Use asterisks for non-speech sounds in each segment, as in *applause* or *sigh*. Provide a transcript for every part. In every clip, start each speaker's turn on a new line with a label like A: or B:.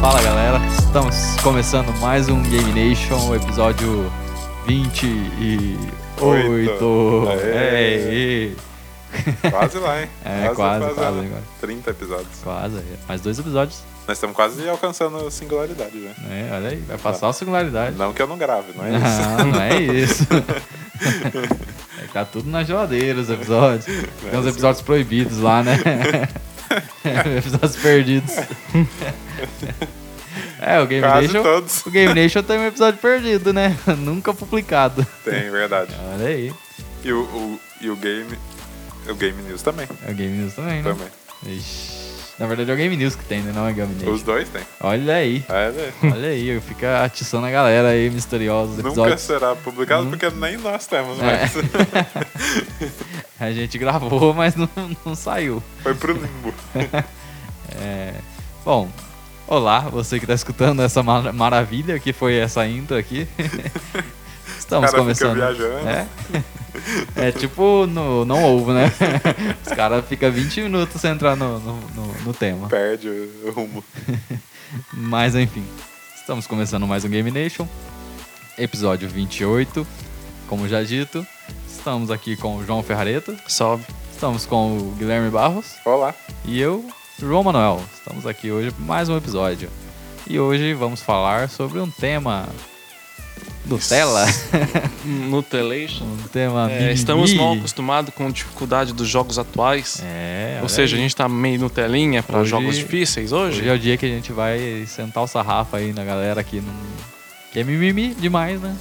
A: Fala galera, estamos começando mais um Game Nation, episódio 28.
B: Oito.
A: Aê.
B: Quase lá, hein? *laughs*
A: É, quase, quase agora.
B: 30 episódios.
A: Quase, aí. mais dois episódios.
B: Nós estamos quase alcançando a singularidade já.
A: né? olha aí, vai passar a singularidade.
B: Não que eu não grave, não é isso?
A: Não, *laughs* não é isso. *laughs* Ficar tudo na geladeira os episódios. Tem uns episódios proibidos lá, né? *laughs* episódios perdidos. *laughs* É, o Game
B: Quase
A: Nation.
B: todos.
A: O Game Nation tem um episódio perdido, né? *laughs* Nunca publicado.
B: Tem, verdade.
A: Olha aí.
B: E o, o- e o Game. O Game News também.
A: É o Game News também, né?
B: Também.
A: Ixi. Na verdade é o Game News que tem, né? Não é Game Nation.
B: Os dois tem.
A: Olha aí.
B: É, né?
A: Olha aí, fica atiçando a galera aí, misteriosos
B: Nunca
A: episódios.
B: será publicado porque nem nós temos mais. *laughs*
A: A gente gravou, mas não, não saiu.
B: Foi pro limbo. *laughs*
A: É, Bom, olá, você que tá escutando essa mar- maravilha que foi essa intro aqui. *laughs* Estamos
B: cara
A: começando.
B: fica viajando.
A: É? É tipo no Não Ovo, né? *laughs* Os caras ficam 20 minutos sem entrar no, no, no- no tema.
B: Perde o rumo. *laughs*
A: Mas enfim, estamos começando mais um Game Nation, episódio 28. Como já dito, estamos aqui com o João Ferrareto,
C: Salve.
A: estamos com o Guilherme Barros
B: Olá.
A: e eu, João Manuel. Estamos aqui hoje para mais um episódio. E hoje vamos falar sobre um tema Nutella, *laughs*
C: Nutelation.
A: um tema
C: É, estamos mal acostumados com a dificuldade dos jogos atuais.
A: É,
C: Ou seja,
A: aí.
C: a gente tá meio Nutelinha para jogos difíceis hoje.
A: Hoje é o dia que a gente vai sentar o sarrafo aí na galera no... Que é mimimi demais, né?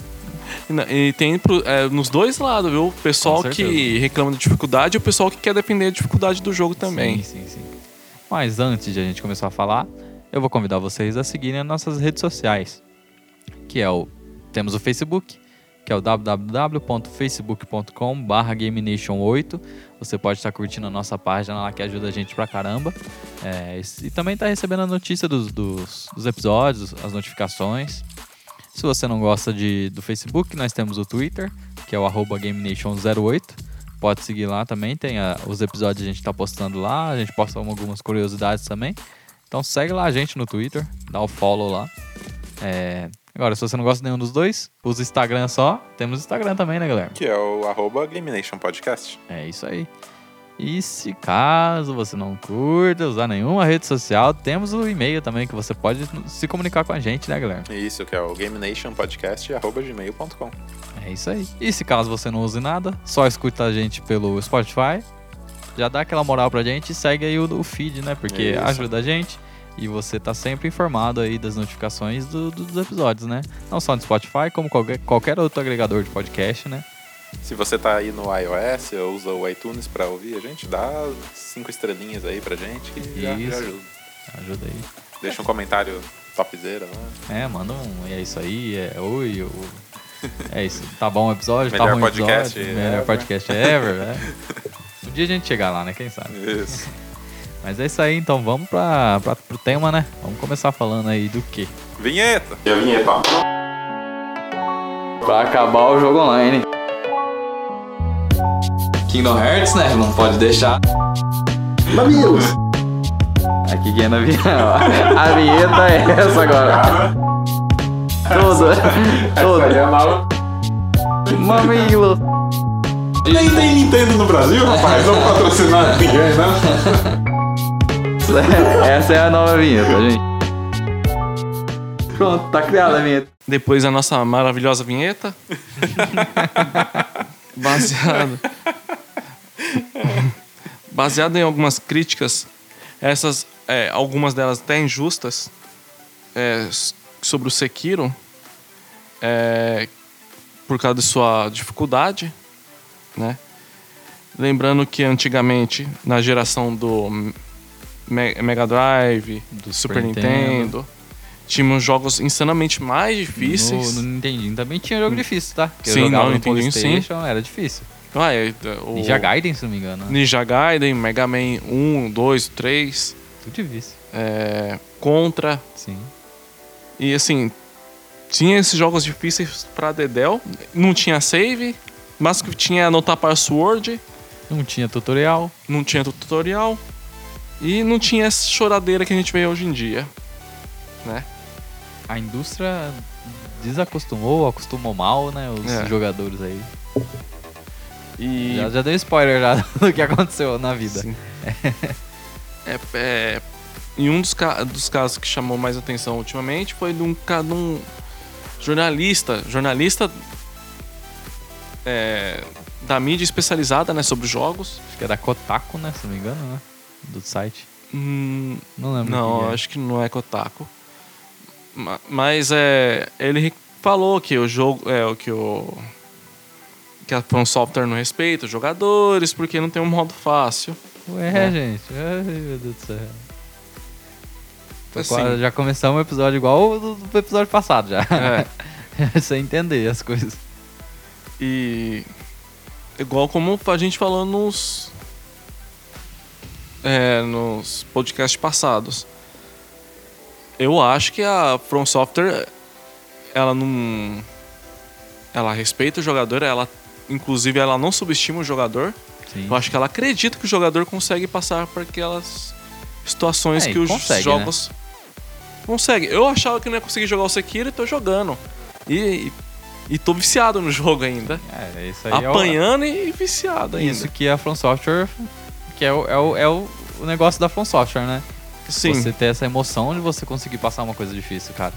C: E tem pro- é, nos dois lados, viu? O pessoal que reclama de dificuldade e o pessoal que quer defender a dificuldade do jogo também.
A: Sim, sim, sim. Mas antes de a gente começar a falar, eu vou convidar vocês a seguirem as nossas redes sociais. Que é o. Temos o Facebook, que é o www.facebook.com.br GameNation8. Você pode estar curtindo a nossa página lá que ajuda a gente pra caramba. É, e também tá recebendo a notícia dos, dos, dos episódios, as notificações. Se você não gosta de, do Facebook, nós temos o Twitter, que é o arroba GameNation08. Pode seguir lá também, tem a- os episódios a gente tá postando lá, a gente posta algumas curiosidades também. Então segue lá a gente no Twitter, dá o follow lá. É, Agora, se você não gosta de nenhum dos dois, usa Instagram só. Temos Instagram também, né, galera?
B: Que é o arroba Podcast.
A: É isso aí. E se caso você não curta usar nenhuma rede social, temos o e-mail também que você pode se comunicar com a gente, né, galera?
B: Isso, que é o Game Nation Podcast arroba gmail.com.
A: É isso aí. E se caso você não use nada, só escuta a gente pelo Spotify. Já dá aquela moral pra gente e segue aí o, o feed, né? Porque
B: Isso.
A: ajuda a gente e você tá sempre informado aí das notificações do- do- dos episódios, né? Não só no Spotify, como qualquer, qualquer outro agregador de podcast, né?
B: Se você tá aí no iOS ou usa o iTunes pra ouvir a gente, dá cinco estrelinhas aí pra gente que já,
A: Isso.
B: já ajuda.
A: Ajuda aí.
B: Deixa um comentário topzera lá.
A: É, manda um. É isso aí, é oi. o- É isso. Tá bom o episódio, tá
B: Melhor
A: ruim o
B: podcast
A: episódio. Melhor
B: ever.
A: podcast ever, né? Um dia a gente chegar lá, né? Quem sabe?
B: Isso.
A: Mas é isso aí, então vamos pra, pra, pro tema, né? Vamos começar falando aí do quê?
B: Vinheta! E a vinheta?
A: Pra acabar o jogo online. Kingdom Hearts, né? Não pode deixar.
D: Mamilos!
A: Aqui quem é na vinheta. *laughs* A vinheta é essa agora. Toda. Toda. Mamilo.
B: Nem tem Nintendo no Brasil, rapaz. Não patrocinar ninguém, né? *laughs*
A: Essa é a nova vinheta, gente. Pronto, tá criada a vinheta.
C: Depois a nossa maravilhosa vinheta. *laughs* Baseado. Baseado em algumas críticas, essas, é, algumas delas até injustas, é, sobre o Sekiro, é, por causa de sua dificuldade, né? Lembrando que antigamente, na geração do Mega Drive,
A: Do
C: Super
A: Super
C: Nintendo, tínhamos jogos insanamente mais difíceis.
A: No, no Nintendinho também tinha jogo difícil, tá? Porque
C: Sim, não,
A: no
C: Nintendinho, sim.
A: Era difícil.
C: Ah, é, o
A: Ninja Gaiden, se não me engano. né?
C: Ninja Gaiden, Mega Man 1, 2, 3,
A: Tudo difícil.
C: é, Contra.
A: Sim.
C: E assim, tinha esses jogos difíceis pra Dedel. Não tinha save, mas tinha anotar password,
A: Não tinha tutorial.
C: não tinha tutorial. E não tinha essa choradeira que a gente vê hoje em dia. né?
A: A indústria desacostumou, ou acostumou mal, né? Os
C: É.
A: jogadores aí.
C: E
A: Já, já deu spoiler já *laughs* do que aconteceu na vida.
C: Sim. *laughs* é, é, e um dos, ca- dos casos que chamou mais atenção ultimamente foi de um, de um jornalista, jornalista é, da mídia especializada né, sobre jogos.
A: Acho que é da Kotaku, né? Se não me engano, né? Do site.
C: Hum,
A: Não lembro.
C: não,
A: é.
C: acho que não é Kotaku. Ma- Mas é, ele falou que o jogo é o que o que a From Software não respeita os jogadores porque não tem um modo fácil.
A: Ué,
C: né?
A: gente. Ai, meu Deus do céu. Tô
C: Assim.
A: quase- já começamos o episódio igual o do episódio passado já.
C: É. *laughs*
A: Sem entender as coisas.
C: E igual como a gente falou nos é, nos podcasts passados. Eu acho que a From Software ela não ela respeita o jogador, ela inclusive ela não subestima o jogador.
A: Sim.
C: Eu acho que ela acredita que o jogador consegue passar por aquelas situações
A: É,
C: que os
A: consegue,
C: jogos consegue. Eu achava que não ia conseguir jogar o Sekiro e tô jogando. E, e, tô viciado no jogo ainda.
A: É, isso aí é o-
C: Apanhando e viciado ainda.
A: Isso que a From Software, que é o, é o, é o, o negócio da From Software, né?
C: Sim,
A: Você ter essa emoção de você conseguir passar uma coisa difícil, cara.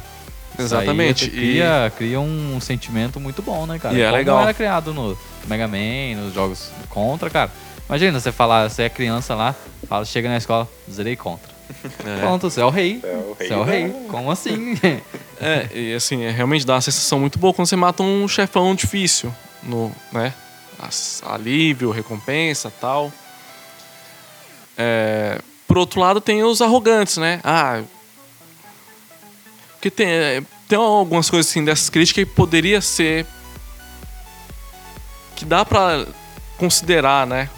A: Isso aí
C: exatamente.
A: até Cria, cria um sentimento muito bom, né, cara?
C: E é
A: Como
C: legal.
A: era criado no Mega Man, nos jogos contra, cara. Imagina você falar, você é criança lá, fala, chega na escola, zerei contra.
C: E, *laughs* é,
A: Pronto, você é o rei.
B: É o rei
A: Você é o rei. Como assim? *laughs*
C: é, e assim, é, realmente dá uma sensação muito boa quando você mata um chefão difícil. No, né? As- Alívio, recompensa tal. É, por outro lado, tem os arrogantes, né? Ah. Porque tem, é, tem algumas coisas assim dessas críticas que poderia ser. Que dá pra considerar, né?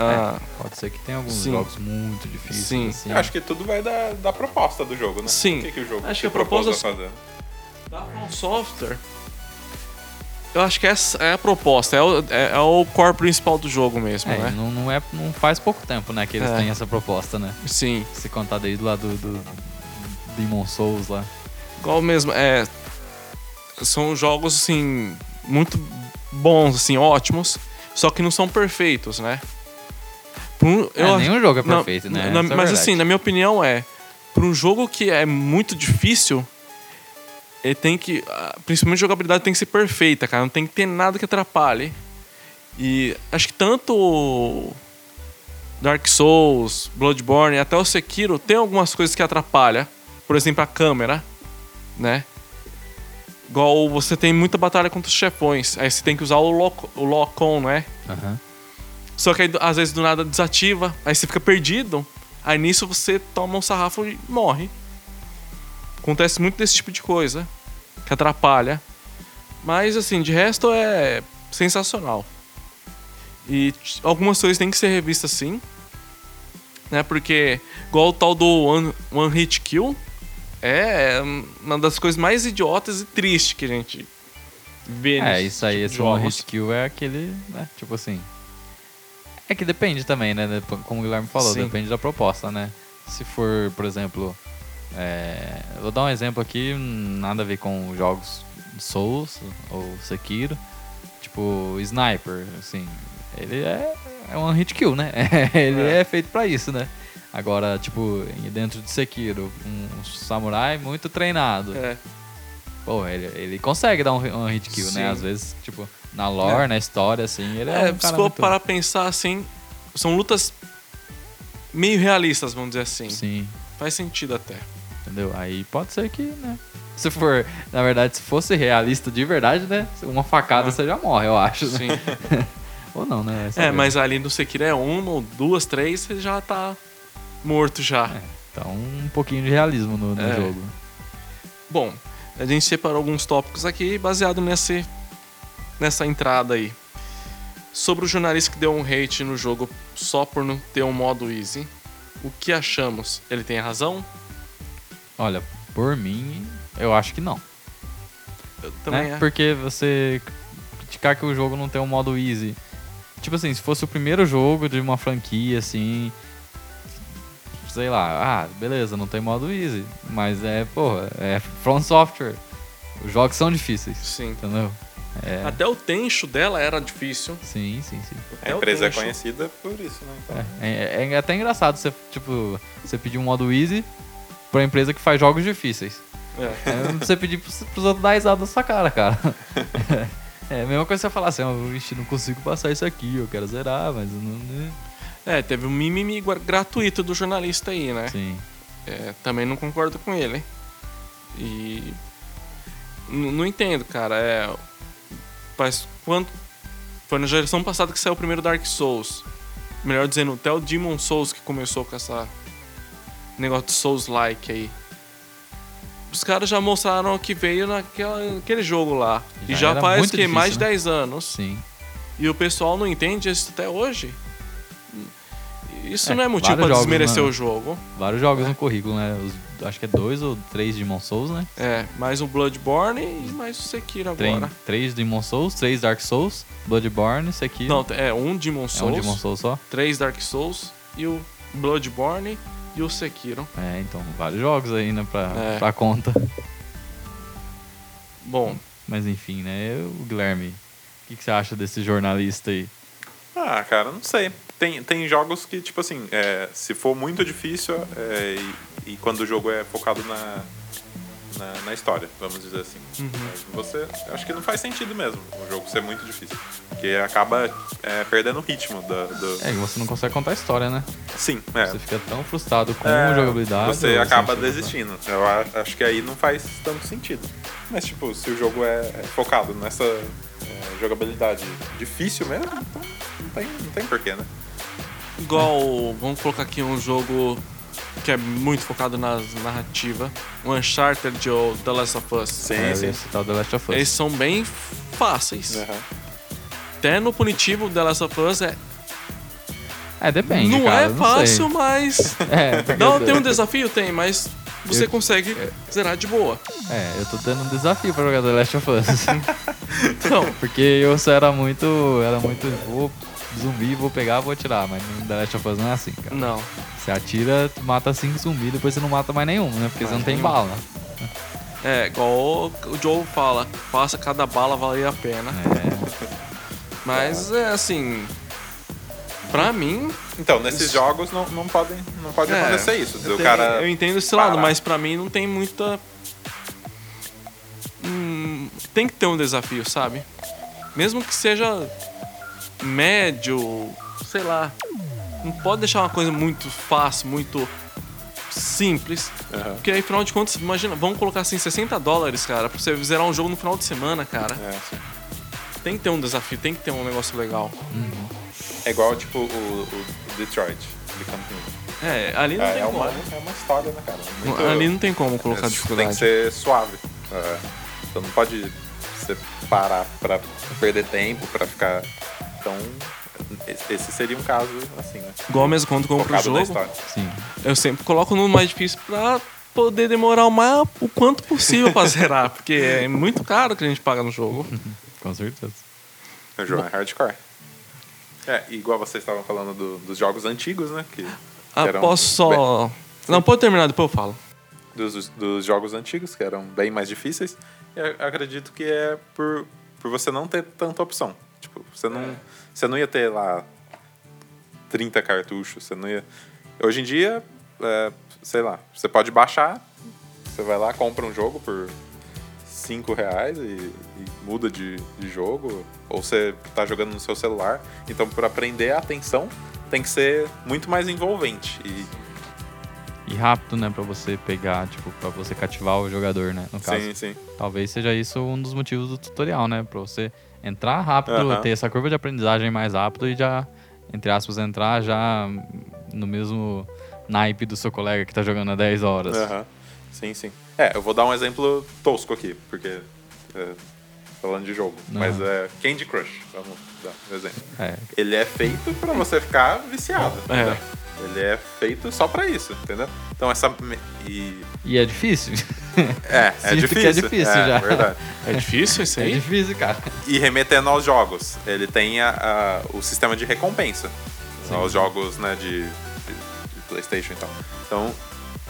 C: Ah,
A: Pode ser que tenha alguns
C: Sim.
A: jogos muito difíceis.
C: Sim.
A: assim.
B: Eu acho que tudo vai da, da proposta do jogo, né?
C: Sim.
B: O que, que o jogo
C: Acho que a proposta-
B: a fazer.
C: Da From Software, eu acho que essa é a proposta, é o, é, é o core principal do jogo mesmo,
A: É,
C: né?
A: não, não, é, não faz pouco tempo, né, que eles
C: É.
A: têm essa proposta, né?
C: Sim,
A: Se contar desde lá do, do Demon Souls lá.
C: igual mesmo, é, são jogos, assim, muito bons, assim, ótimos, só que não são perfeitos, né? Por
A: É,
C: eu acho-
A: nenhum jogo é perfeito, né?
C: na-
A: é
C: mas
A: verdade.
C: assim, na minha opinião é, para um jogo que é muito difícil, ele tem que, principalmente a jogabilidade tem que ser perfeita, cara, não tem que ter nada que atrapalhe. E acho que tanto Dark Souls, Bloodborne, até o Sekiro tem algumas coisas que atrapalham. Por exemplo, a câmera, né? Igual você tem muita batalha contra os chefões, aí você tem que usar o lock- o lock-on, né?
A: Aham.
C: Só que aí, às vezes do nada desativa, aí você fica perdido. Aí nisso você toma um sarrafo e morre. Acontece muito desse tipo de coisa que atrapalha. Mas assim, de resto é sensacional. E algumas coisas têm que ser revistas sim. Né? Porque, igual o tal do One, one Hit Kill, é uma das coisas mais idiotas e tristes que a gente vê
A: É, isso aí,
C: tipo
A: esse One. Hit Kill é aquele, né? Tipo assim. É que depende também, né? Como o Guilherme falou,
C: Sim.
A: depende da proposta, né? Se for, por exemplo. É, Vou dar um exemplo aqui, nada a ver com jogos Souls ou Sekiro. Tipo, Sniper, assim. Ele é, é um hit kill, né? *laughs* ele
C: É.
A: é. feito pra isso, né? Agora, tipo, dentro de Sekiro, um, samurai muito treinado.
C: É.
A: Pô, ele, ele consegue dar um, um hit kill,
C: Sim.
A: né? Às vezes, tipo, na lore,
C: É.
A: na história, assim, ele é,
C: É,
A: um
C: se for para pensar assim, são lutas meio realistas, vamos dizer assim.
A: Sim,
C: Faz sentido até.
A: Entendeu? Aí pode ser que, né? Se for, na verdade, se fosse realista de verdade, né? Uma facada
C: Ah.
A: você já morre, eu acho, né?
C: Sim. *laughs*
A: Ou não, né?
C: É,
A: saber.
C: mas ali no Sekiro é uma ou duas, três, você já tá morto já.
A: É. Então, um pouquinho de realismo no, no
C: É.
A: jogo.
C: Bom, a gente separou alguns tópicos aqui baseado nesse, nessa entrada aí. Sobre o jornalista que deu um hate no jogo só por não ter um modo easy. O que achamos? Ele tem razão?
A: Olha, por mim, eu acho que não.
C: Eu também
A: né?
C: é.
A: Porque você criticar que o jogo não tem um modo easy. Tipo assim, se fosse o primeiro jogo de uma franquia, assim. sei lá, ah, beleza, não tem modo easy, mas é, porra, é From Software. Os jogos são difíceis,
C: Sim.
A: entendeu? É,
C: Até o tencho dela era difícil.
A: sim, sim, sim.
B: A
C: Até o
B: empresa é conhecida por isso, né? Então,
A: É, é- é até engraçado você, tipo, você pedir um modo easy pra empresa que faz jogos difíceis.
C: É.
A: É você pedir pros, pros outros dar risada na sua cara, cara. *laughs* É a mesma coisa você falar assim, ó, vixe, não consigo passar isso aqui, eu quero zerar, mas não. né?
C: É, teve um mimimi gra- gratuito do jornalista aí, né?
A: Sim.
C: É, também não concordo com ele. E. n- Não entendo, cara. É. Faz quanto. Foi na geração passada que saiu o primeiro Dark Souls. Melhor dizendo, até o Demon Souls que começou com essa. Negócio de Souls-like aí. Os caras já mostraram que veio naquela, naquele jogo lá. e
A: Já
C: já
A: era
C: faz que
A: difícil,
C: mais de
A: né?
C: 10 anos.
A: Sim.
C: E o pessoal não entende isso até hoje. Isso
A: É,
C: não é motivo
A: jogos,
C: desmerecer
A: né?
C: o jogo.
A: Vários jogos no currículo, né? Os- acho que é dois ou três Demon Souls, né?
C: É, mais o Bloodborne e mais o Sekiro agora.
A: três Demon Souls, três Dark Souls, Bloodborne, Sekiro.
C: Não, é um Demon
A: é um
C: Souls,
A: Demon Souls só?
C: três Dark Souls e o Bloodborne e o Sekiro.
A: É, então, vários jogos aí, né, pra,
C: É.
A: pra conta.
C: Bom,
A: Mas enfim, né? O Guilherme, o que, que você acha desse jornalista aí?
B: Ah, cara, não sei. Tem, tem jogos que, tipo assim, é, se for muito difícil é, e, e quando o jogo é focado na, na, na história, vamos dizer assim. Mas Você, acho que não faz sentido mesmo o jogo ser muito difícil. Porque acaba é, perdendo o ritmo do. do-
A: É, que você não consegue contar a história, né?
B: Sim, é.
A: Você fica tão frustrado com
B: É,
A: a jogabilidade.
B: Você acaba
A: sentido, né?
B: desistindo. Eu acho que aí não faz tanto sentido. Mas, tipo, se o jogo é, é focado nessa é, jogabilidade difícil mesmo, então não tem, não tem porquê, né?
C: igual, vamos colocar aqui um jogo que é muito focado na narrativa, o Uncharted ou The Last of Us.
B: Sim,
A: É,
B: sim.
A: o The Last of Us.
C: Eles são bem fáceis.
B: Aham.
C: Até no punitivo, The Last of Us é,
A: É, depende,
C: não
A: cara,
C: é
A: não
C: fácil,
A: sei.
C: mas *laughs*
A: É,
C: Não, tem um desafio? Tem, mas você
A: Eu-
C: consegue zerar de boa.
A: É, eu tô dando um desafio pra jogar The Last of Us. *laughs*
C: Então,
A: porque eu só era muito. Era muito. Vou zumbi, vou pegar, vou atirar. Mas no The Last of Us não é assim, cara.
C: não.
A: Você atira, tu mata cinco zumbis, depois você não mata mais nenhum, né? Porque você não tem
C: nenhum.
A: bala.
C: É, igual o Joe fala, faça cada bala valer a pena.
A: É. *laughs*
C: Mas é assim. Pra mim.
B: Então, nesses
C: Isso.
B: jogos não, não, podem, não pode
C: é,
B: acontecer isso.
C: Eu,
B: O
C: tenho-
B: cara.
C: eu entendo esse lado,
B: parar.
C: mas pra mim não tem muita. Hum, tem que ter um desafio, sabe? Mesmo que seja médio, sei lá. Não pode deixar uma coisa muito fácil, muito simples.
B: Aham.
C: Porque aí, afinal de contas, imagina, vamos colocar assim 60 dólares, cara, pra você zerar um jogo no final de semana, cara.
B: É, sim.
C: Tem que ter um desafio, tem que ter um negócio legal.
B: É igual, tipo, o, o Detroit, Become Human.
C: É, ali não
B: É,
C: tem
B: é
C: como.
B: uma, é uma história, né, cara? Muito-
C: Ali não tem como colocar
B: é,
C: dificuldade.
B: Tem que ser suave. É, então não pode você parar pra perder tempo, pra ficar. Então, esse- seria um caso assim, né?
C: Igual mesmo quando compro o jogo.
A: Sim.
C: eu sempre coloco no mais difícil pra poder demorar o, mais, o quanto possível pra zerar. *laughs* Porque é muito caro que a gente paga no jogo. *laughs*
A: Com certeza.
B: O jogo é hardcore. É, igual vocês estavam falando do- dos jogos antigos, né? Que, que
C: Ah,
B: eram
C: posso só. Não, pode terminar, depois eu falo.
B: dos, dos jogos antigos, que eram bem mais difíceis. E eu acredito que é por, por você não ter tanta opção. Tipo, você não, você não ia ter lá 30 cartuchos, você não ia... Hoje em dia, é, sei lá, você pode baixar, você vai lá, compra um jogo por 5 reais e, e muda de, de jogo, ou você tá jogando no seu celular. Então, para prender a atenção, tem que ser muito mais envolvente. E
A: E rápido, né, pra você pegar, tipo, pra você cativar o jogador, né? No caso,
B: sim, sim.
A: talvez seja isso um dos motivos do tutorial, né? Pra você entrar rápido,
B: Aham.
A: ter essa curva de aprendizagem mais rápido e já, entre aspas, entrar já no mesmo naipe do seu colega que tá jogando há 10 horas.
B: Aham. Sim, sim. É, eu vou dar um exemplo tosco aqui, porque. é, falando de jogo.
A: Não.
B: Mas é Candy Crush, vamos dar um exemplo.
A: É,
B: Ele é feito pra você ficar viciado.
C: É.
B: Ele é feito só pra isso, entendeu? Então essa. E.
A: E é difícil. *laughs*
B: É, é
A: Sinto
B: difícil.
A: é difícil
B: é,
A: já.
B: verdade.
C: É difícil isso
A: É
C: aí?
A: difícil, cara.
B: E remetendo aos jogos, ele tem a- a- o sistema de recompensa. Aos jogos né, de, de- de PlayStation e tal. Então,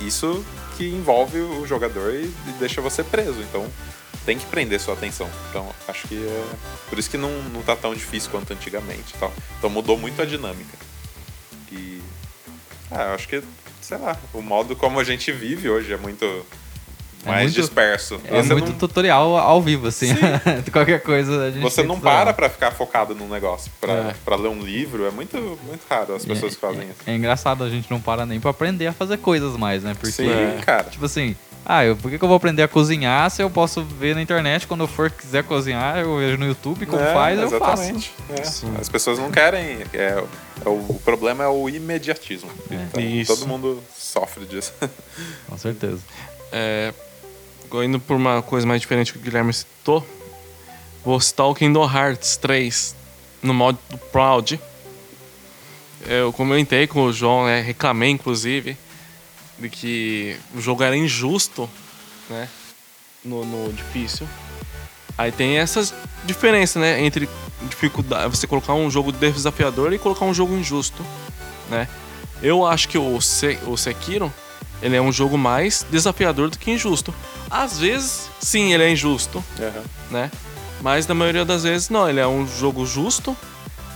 B: isso que envolve o jogador e, e deixa você preso. Então, tem que prender sua atenção. Então, acho que é por isso que não, não tá tão difícil quanto antigamente e tal. Então, mudou muito a dinâmica. E. Ah, eu acho que, sei lá, o modo como a gente vive hoje é muito
A: É
B: mais
A: muito-
B: disperso.
A: É
B: Você
A: muito
B: não-
A: tutorial ao vivo, assim. *laughs* Qualquer coisa a gente
B: Você não para pra ficar focado num negócio, pra,
C: É.
B: pra ler um livro. É muito, muito raro as pessoas que fazem isso.
A: É engraçado, a gente não para nem pra aprender a fazer coisas mais, né? Porque,
B: Sim,
C: É.
B: cara.
A: tipo assim, ah, eu, por que, que eu vou aprender a cozinhar se eu posso ver na internet quando eu for quiser cozinhar, eu vejo no YouTube como
B: É,
A: faz, eu faço.
B: exatamente. É. As pessoas não querem. É, é o, o problema é o imediatismo.
A: É.
B: Então,
C: Isso.
B: todo mundo sofre disso. *laughs*
A: Com certeza.
C: É, indo por uma coisa mais diferente que o Guilherme citou, vou citar o Kingdom Hearts 3 no modo Proud. Eu comentei com o João, né, reclamei inclusive, de que o jogo era injusto, né, no, no difícil. Aí tem essas diferenças, né, entre dificuldade, você colocar um jogo desafiador e colocar um jogo injusto, né. Eu acho que o, Se, o Sekiro, ele é um jogo mais desafiador do que injusto. Às vezes, sim, ele é injusto,
B: Aham.
C: né? Mas na maioria das vezes não, ele é um jogo justo,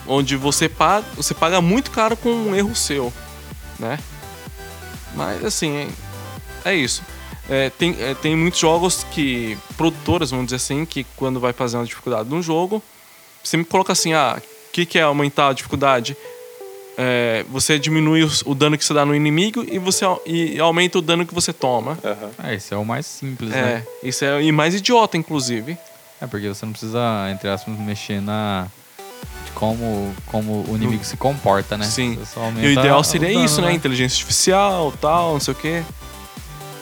C: onde você paga, você paga muito caro com um erro seu, né? Mas assim, é, é isso. É, tem, é, tem muitos jogos que, produtoras, vamos dizer assim, que quando vai fazer uma dificuldade num jogo, sempre coloca assim, ah, o que, que é aumentar a dificuldade? É, você diminui os- o dano que você dá no inimigo e você e aumenta o dano que você toma.
B: Aham.
A: Ah, esse é o mais simples,
C: É,
A: né?
C: isso é e mais idiota, inclusive.
A: É porque você não precisa, entre aspas, mexer na. De como, como o inimigo se comporta, né?
C: Sim. E o ideal seria
A: dano,
C: isso, né? Inteligência artificial, tal, não sei o quê.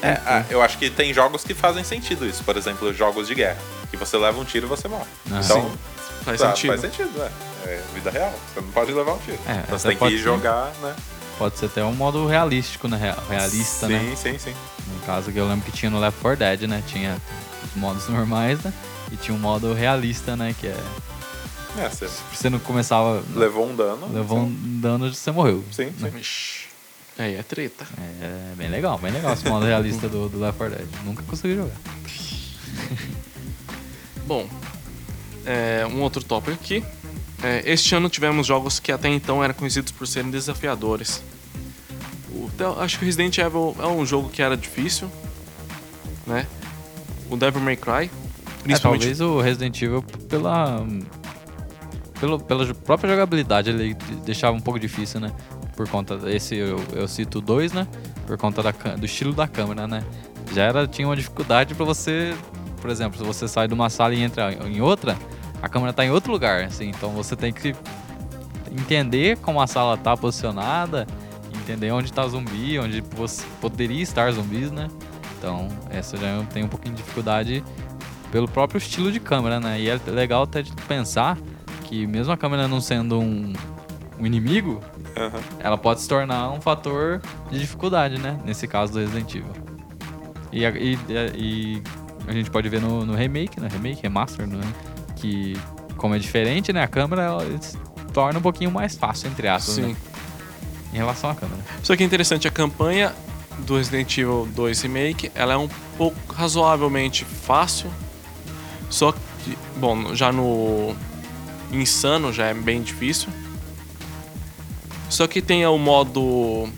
B: É, ah, eu acho que tem jogos que fazem sentido isso. Por exemplo, jogos de guerra. Que você leva um tiro e você morre.
A: Aham.
B: Então,
C: Sim, faz
B: tá,
C: sentido.
B: Faz sentido, é. É vida real. Você não pode levar um tiro.
A: É,
B: então você tem que
A: ser.
B: jogar, né?
A: Pode ser até um modo realístico, né? Real- Realista,
B: sim,
A: né?
B: sim, sim.
A: No caso que eu lembro que tinha no Left 4 Dead, né? Tinha os modos normais, né? E tinha um modo realista, né? Que é.
B: É, você
A: Você não começava.
B: levou um dano.
A: Levou um dano você morreu.
B: Sim, sim.
C: Ixi, Aí é treta.
A: É bem legal, bem legal esse modo realista do, do Left 4 Dead. Nunca consegui jogar. *laughs*
C: Bom, é, um outro tópico aqui. É, este ano tivemos jogos que até então eram conhecidos por serem desafiadores. O- acho que o Resident Evil é um jogo que era difícil, né? O Devil May Cry,
A: É,
C: principalmente
A: talvez o Resident Evil pela. Pelo, pela própria jogabilidade ele deixava um pouco difícil, né? Por conta desse, eu, eu cito 2, né? Por conta da, do estilo da câmera, né? Já era, tinha uma dificuldade pra você, por exemplo, se você sai de uma sala e entra em outra, a câmera tá em outro lugar, assim, então você tem que entender como a sala tá posicionada, entender onde tá zumbi, onde poderia estar zumbis, né? Então, essa já tenho um pouquinho de dificuldade pelo próprio estilo de câmera, né? E é legal até de pensar que mesmo a câmera não sendo um, um inimigo,
B: Aham.
A: ela pode se tornar um fator de dificuldade, né? Nesse caso do Resident Evil. E, a- e- e a gente pode ver no, no remake, né? Remake, remaster, né? Que como é diferente, né? A câmera ela se torna um pouquinho mais fácil, entre aspas,
C: Sim.
A: né? Em relação à câmera.
C: Só que é interessante, a campanha do Resident Evil 2 Remake, ela é um pouco razoavelmente fácil. Só que, bom, já no Insano já é bem difícil. Só que tem o modo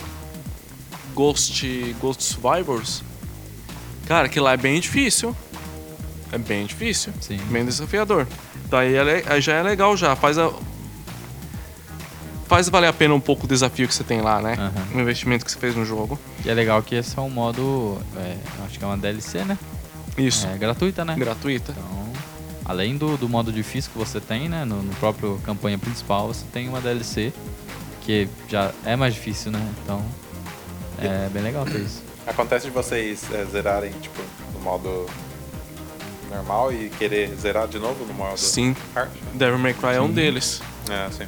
C: Ghost, Ghost Survivors. Cara, que lá é bem difícil. É bem difícil.
A: Sim.
C: Bem desafiador. Então aí, é aí já é legal já. Faz a. Faz valer a pena um pouco o desafio que você tem lá, né?
A: Aham.
C: O investimento que você fez no jogo.
A: E é legal que esse é um modo. é, acho que é uma DLC, né?
C: Isso.
A: É gratuita, né?
C: Gratuita.
A: Então, além do, do modo difícil que você tem, né? No, no próprio campanha principal, você tem uma DLC que já é mais difícil, né? Então, é bem legal ter isso.
B: Acontece de vocês é, zerarem, tipo, no modo normal e querer zerar de novo no modo
C: Sim.
B: hard?
C: Devil May Cry é um
A: Sim.
C: deles.
B: É, sim.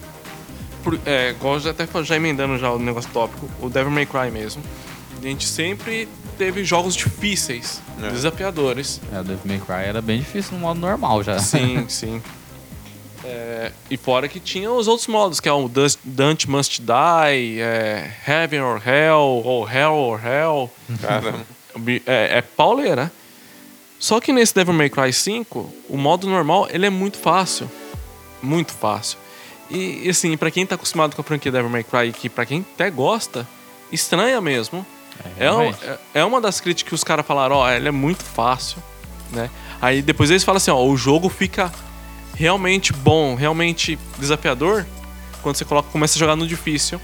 C: Por, é, igual já até já emendando já o negócio tópico, o Devil May Cry mesmo. A gente sempre teve jogos difíceis,
B: É.
C: desafiadores.
A: É, o Devil May Cry era bem difícil no modo normal já.
C: Sim, *laughs* sim. É, e fora que tinha os outros modos, que é o Dante Must Die, é, Heaven or Hell, ou Hell or Hell.
B: Caramba.
C: É, é pauleira. Só que nesse Devil May Cry 5, o modo normal, ele é muito fácil. Muito fácil. E, e, assim, pra quem tá acostumado com a franquia Devil May Cry, que pra quem até gosta, estranha mesmo. É, um-
A: realmente.
C: é- é uma das críticas que os caras falaram, ó, ele é muito fácil, né? Aí depois eles falam assim, ó, o jogo fica realmente bom, realmente desafiador quando você coloca, começa a jogar no difícil.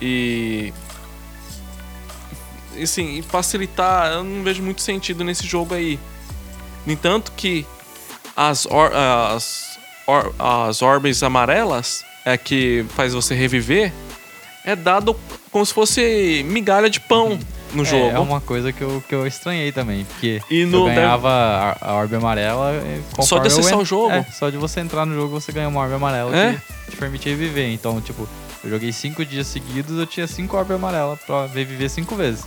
C: E e, assim, facilitar, eu não vejo muito sentido nesse jogo aí. No entanto que as, or- as, or- as orbes amarelas é que faz você reviver é dado como se fosse migalha de pão no jogo.
A: É, é uma coisa que eu, que eu estranhei também. Porque
C: E
A: eu
C: no
A: ganhava a, a orbe amarela. eh,
C: Só de
A: eu
C: acessar o jogo.
A: É, só de você entrar no jogo você ganha uma orbe amarela
C: É?
A: que te permitia viver. Então, tipo, eu joguei cinco dias seguidos, eu tinha cinco orbes amarelas pra viver cinco vezes.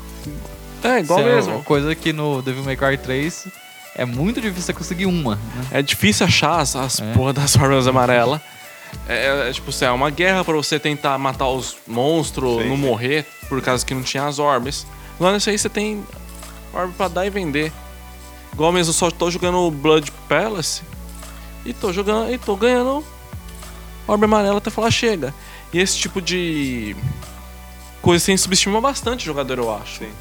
C: É, igual
A: Isso é
C: mesmo.
A: uma coisa que no Devil May Cry 3 é muito difícil você conseguir uma. Né?
C: É difícil achar as, as
A: É.
C: porra das orbes amarelas. *laughs* É, é, tipo, assim, é uma guerra pra você tentar matar os monstros,
B: Sim,
C: não
B: sim.
C: morrer, por causa que não tinha as orbes. Lá nesse aí você tem orbe pra dar e vender. Igual mesmo, eu só tô jogando Blood Palace e tô jogando e tô ganhando orbe amarela até falar chega. E esse tipo de coisa assim subestima bastante o jogador, eu acho.
B: Sim.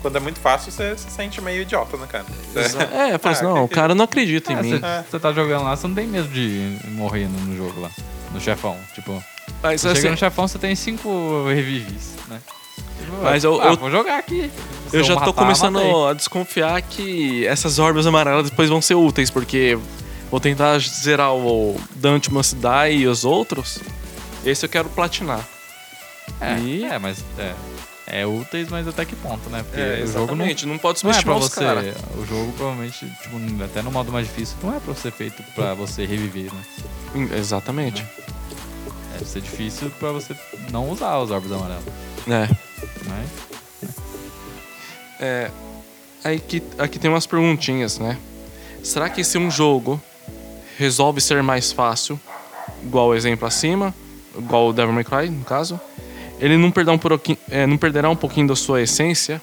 B: Quando é muito fácil, você se sente meio idiota, né, cara?
C: É, eu falo assim, *laughs*
B: Ah,
C: não, o cara não acredita em
A: É,
C: mim.
A: você, você tá jogando lá, você não tem medo de morrer no, no jogo lá. No chefão. Tipo,
C: Mas,
A: você
C: assim,
A: chega no chefão, você tem cinco revives, né? Tipo,
C: Mas eu-
A: ah,
C: eu-
A: vou jogar aqui. Se
C: Eu já tô
A: matar,
C: começando
A: matei.
C: a desconfiar que essas orbes amarelas depois vão ser úteis, porque vou tentar zerar o Dante Must Die e os outros. Esse eu quero platinar.
A: É,
C: E-
A: é, mas é, é úteis, mas até que ponto, né? Porque
C: É,
A: o jogo não,
C: não, pode
A: não é pra
C: subestimar
A: você. O jogo provavelmente, tipo, até no modo mais difícil, não é pra ser feito pra você reviver, né?
C: Hum, Exatamente.
A: É ser difícil pra você não usar os orbes amarelos.
C: É.
A: Mas,
C: É, aí que, aqui tem umas perguntinhas, né? Será que se um jogo resolve ser mais fácil, igual o exemplo acima, igual o Devil May Cry, no caso, ele não, perderá um pouquinho, é, não perderá um pouquinho da sua essência?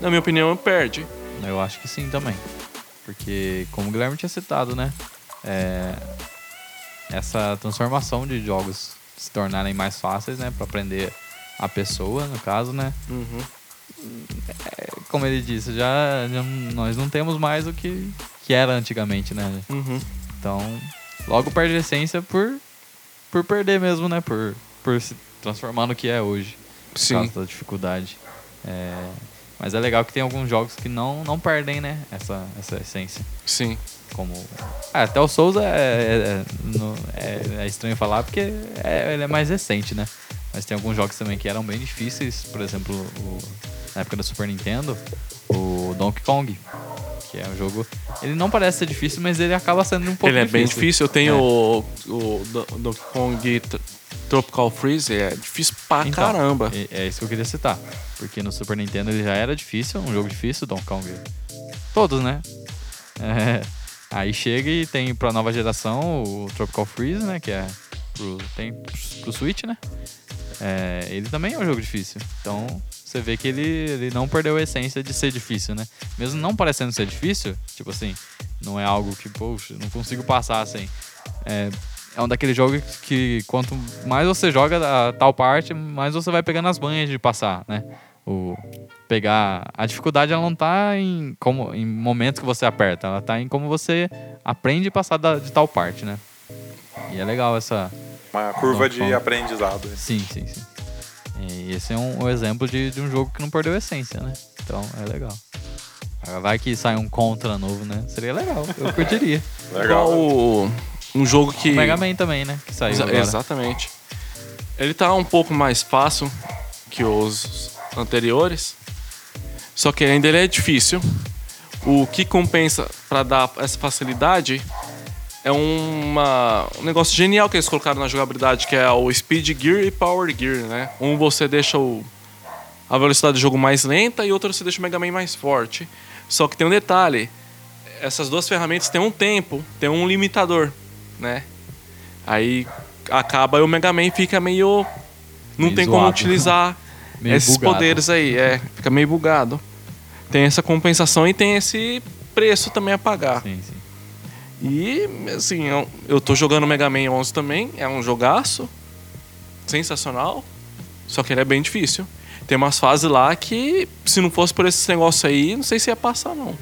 C: Na minha opinião, perde.
A: eu acho que sim também. Porque, como o Guilherme tinha citado, né? É, essa transformação de jogos se tornarem mais fáceis, né? Pra aprender a pessoa, no caso, né?
C: Uhum.
A: como ele disse, já, já nós não temos mais o que, que era antigamente, né?
C: Uhum.
A: Então, logo perde a essência por, por perder mesmo, né? Por, por se transformar no que é hoje, por
C: Sim.
A: causa da dificuldade. É, mas é legal que tem alguns jogos que não, não perdem, né? Essa, essa essência.
C: Sim.
A: Como. Ah, até o Souls é, é, é, é- é estranho falar porque é- ele é mais recente, né? Mas tem alguns jogos também que eram bem difíceis, por exemplo, o- na época do Super Nintendo, o Donkey Kong. Que é um jogo. Ele não parece ser difícil, mas ele acaba sendo um pouco
C: ele é
A: difícil.
C: bem difícil. Eu tenho
A: É.
C: o, o Do- Donkey Kong Tropical Freeze, é difícil pra
A: Então,
C: caramba.
A: É, é isso que eu queria citar. Porque no Super Nintendo ele já era difícil, um jogo difícil, Donkey Kong. Todos, né? É, aí chega e tem pra nova geração o Tropical Freeze, né? Que é pro, tem pro Switch, né? É, ele também é um jogo difícil. Então você vê que ele, ele não perdeu a essência de ser difícil, né? Mesmo não parecendo ser difícil, tipo assim, não é algo que, poxa, não consigo passar assim. É, é um daqueles jogos que quanto mais você joga a tal parte, mais você vai pegando as banhas de passar, né? O pegar a dificuldade ela não tá em como em momentos que você aperta, ela tá em como você aprende a passar da- de tal parte, né? E é legal essa
B: Uma curva de aprendizado.
A: Sim, sim, sim. E esse é um, um exemplo de, de um jogo que não perdeu a essência, né? Então é legal. Agora Vai que sai um contra novo, né? Seria legal, eu curtiria. *laughs*
B: Legal.
C: Igual o- um jogo que.
A: O Mega Man também, né? Que saiu
C: Exa-
A: agora.
C: Exatamente. Ele tá um pouco mais fácil que os anteriores, só que ainda ele é difícil. O que compensa para dar essa facilidade é uma, um negócio genial que eles colocaram na jogabilidade, que é o Speed Gear e Power Gear, né? Um você deixa o, a velocidade do jogo mais lenta e outro você deixa o Mega Man mais forte. Só que tem um detalhe, essas duas ferramentas têm um tempo, tem um limitador, né? Aí acaba e o Mega Man fica meio. Não
A: Meio
C: tem como
A: zoado.
C: utilizar *laughs*
A: Meio
C: esses
A: bugado.
C: poderes aí. É, fica meio bugado. Tem essa compensação e tem esse preço também a pagar.
A: Sim, sim.
C: E, assim, eu, eu tô jogando Mega Man 11 também. É um jogaço. Sensacional. Só que ele é bem difícil. Tem umas fases lá que, se não fosse por esse negócio aí, não sei se ia passar, não.